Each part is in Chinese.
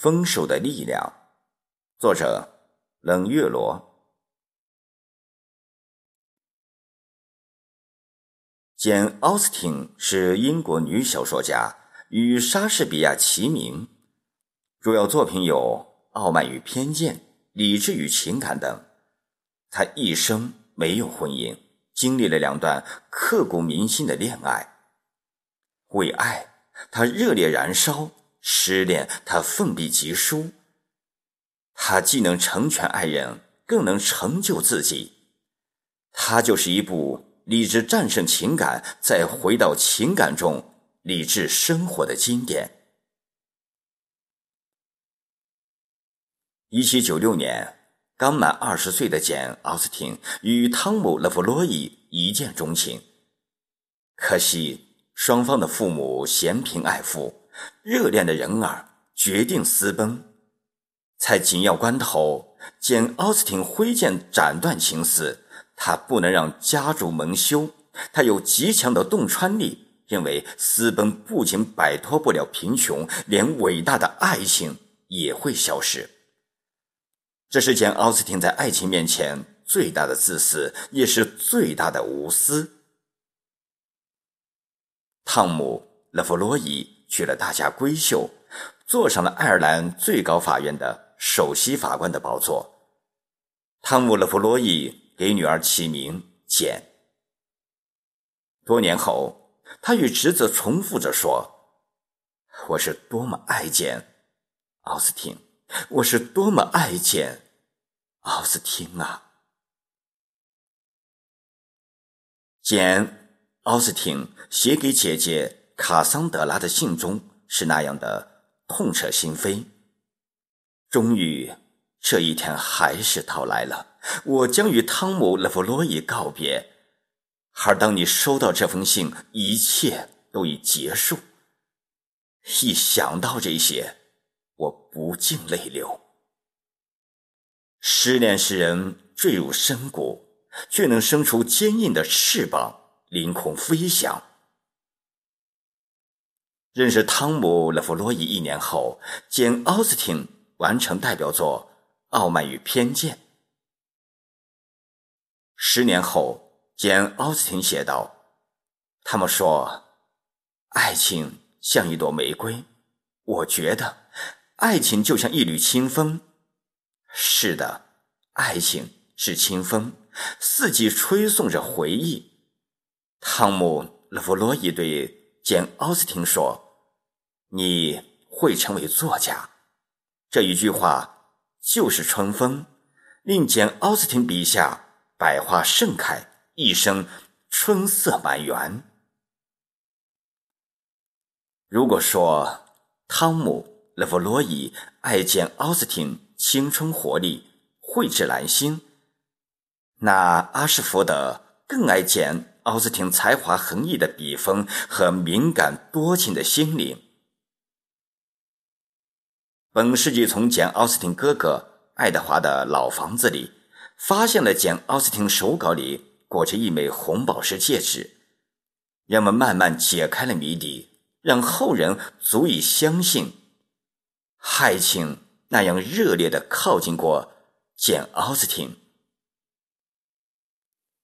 丰收的力量，作者冷月罗。简·奥斯汀是英国女小说家，与莎士比亚齐名。主要作品有《傲慢与偏见》《理智与情感》等。她一生没有婚姻，经历了两段刻骨铭心的恋爱。为爱，她热烈燃烧。失恋，他奋笔疾书。他既能成全爱人，更能成就自己。他就是一部理智战胜情感，再回到情感中理智生活的经典。一七九六年，刚满二十岁的简·奥斯汀与汤姆·勒弗洛伊一见钟情。可惜，双方的父母嫌贫爱富。热恋的人儿决定私奔，在紧要关头，简·奥斯汀挥剑斩断情丝。他不能让家主蒙羞，他有极强的洞穿力，认为私奔不仅摆脱不了贫穷，连伟大的爱情也会消失。这是简·奥斯汀在爱情面前最大的自私，也是最大的无私。汤姆·勒弗洛伊。娶了大家闺秀，坐上了爱尔兰最高法院的首席法官的宝座。汤姆·勒弗洛伊给女儿起名简。多年后，他与侄子重复着说：“我是多么爱简，奥斯汀！我是多么爱简，奥斯汀啊！”简·奥斯汀写给姐姐。卡桑德拉的信中是那样的痛彻心扉。终于，这一天还是到来了，我将与汤姆·勒弗洛伊告别。而当你收到这封信，一切都已结束。一想到这些，我不禁泪流。失恋使人坠入深谷，却能生出坚硬的翅膀，凌空飞翔。认识汤姆·勒弗洛伊一年后，简·奥斯汀完成代表作《傲慢与偏见》。十年后，简·奥斯汀写道：“他们说，爱情像一朵玫瑰，我觉得，爱情就像一缕清风。是的，爱情是清风，四季吹送着回忆。”汤姆·勒弗洛伊对。简·奥斯汀说：“你会成为作家。”这一句话就是春风，令简·奥斯汀笔下百花盛开，一生春色满园。如果说汤姆·勒弗洛伊爱简·奥斯汀青春活力、蕙质兰心，那阿什福德更爱简。奥斯汀才华横溢的笔锋和敏感多情的心灵。本世纪从简·奥斯汀哥哥爱德华的老房子里，发现了简·奥斯汀手稿里裹着一枚红宝石戒指，人们慢慢解开了谜底，让后人足以相信，爱情那样热烈的靠近过简·奥斯汀。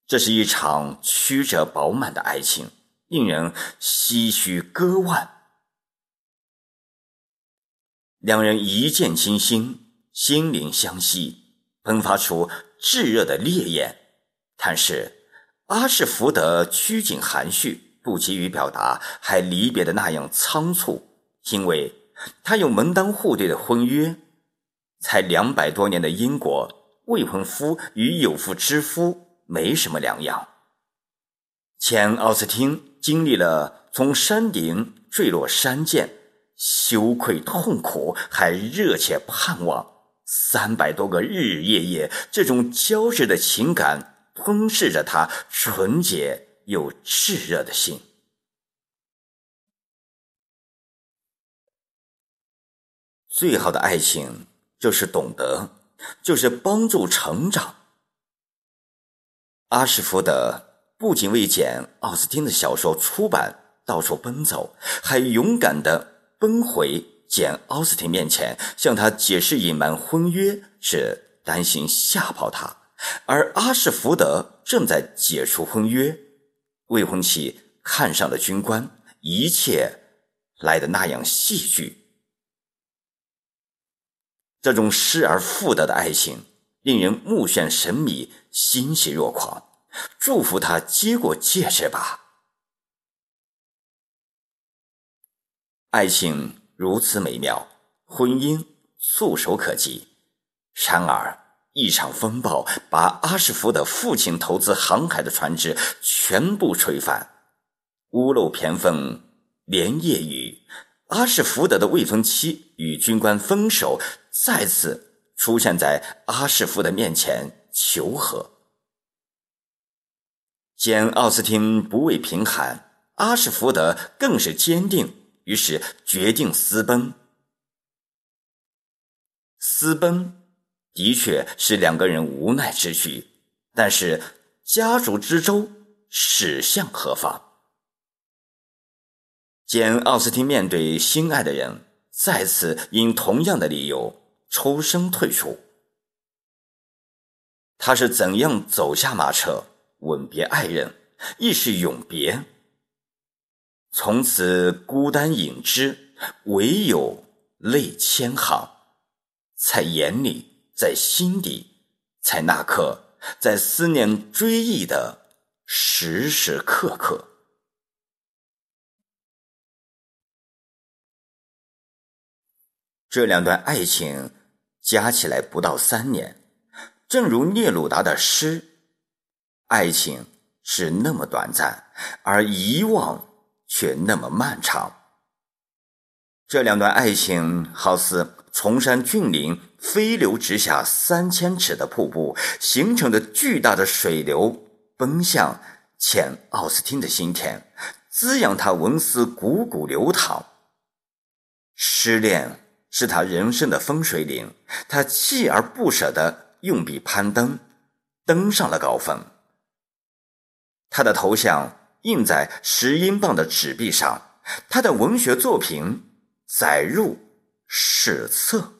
这是一场曲折饱满的爱情，令人唏嘘割腕。两人一见倾心，心灵相吸，喷发出炙热的烈焰。但是阿什福德拘谨含蓄，不急于表达，还离别的那样仓促，因为他有门当户对的婚约。才两百多年的英国，未婚夫与有妇之夫。没什么两样。前·奥斯汀经历了从山顶坠落山涧，羞愧痛苦，还热切盼望。三百多个日日夜夜，这种交织的情感吞噬着他纯洁又炙热的心。最好的爱情就是懂得，就是帮助成长。阿什福德不仅为简·奥斯汀的小说出版到处奔走，还勇敢地奔回简·奥斯汀面前，向他解释隐瞒婚约是担心吓跑他，而阿什福德正在解除婚约，未婚妻看上了军官，一切来的那样戏剧。这种失而复得的爱情，令人目眩神迷，欣喜若狂。祝福他接过戒指吧。爱情如此美妙，婚姻触手可及。然而，一场风暴把阿什福德父亲投资航海的船只全部吹翻，屋漏偏逢连夜雨。阿什福德的未婚妻与军官分手，再次出现在阿什福德面前求和。见奥斯汀不畏贫寒，阿什福德更是坚定，于是决定私奔。私奔的确是两个人无奈之举，但是家族之舟驶向何方？简·奥斯汀面对心爱的人，再次因同样的理由抽身退出。他是怎样走下马车？吻别爱人，亦是永别。从此孤单影只，唯有泪千行，在眼里，在心底，在那刻，在思念追忆的时时刻刻。这两段爱情加起来不到三年，正如聂鲁达的诗。爱情是那么短暂，而遗忘却那么漫长。这两段爱情好似崇山峻岭飞流直下三千尺的瀑布，形成的巨大的水流奔向浅·奥斯汀的心田，滋养他文思汩汩流淌。失恋是他人生的分水岭，他锲而不舍的用笔攀登，登上了高峰。他的头像印在十英镑的纸币上，他的文学作品载入史册。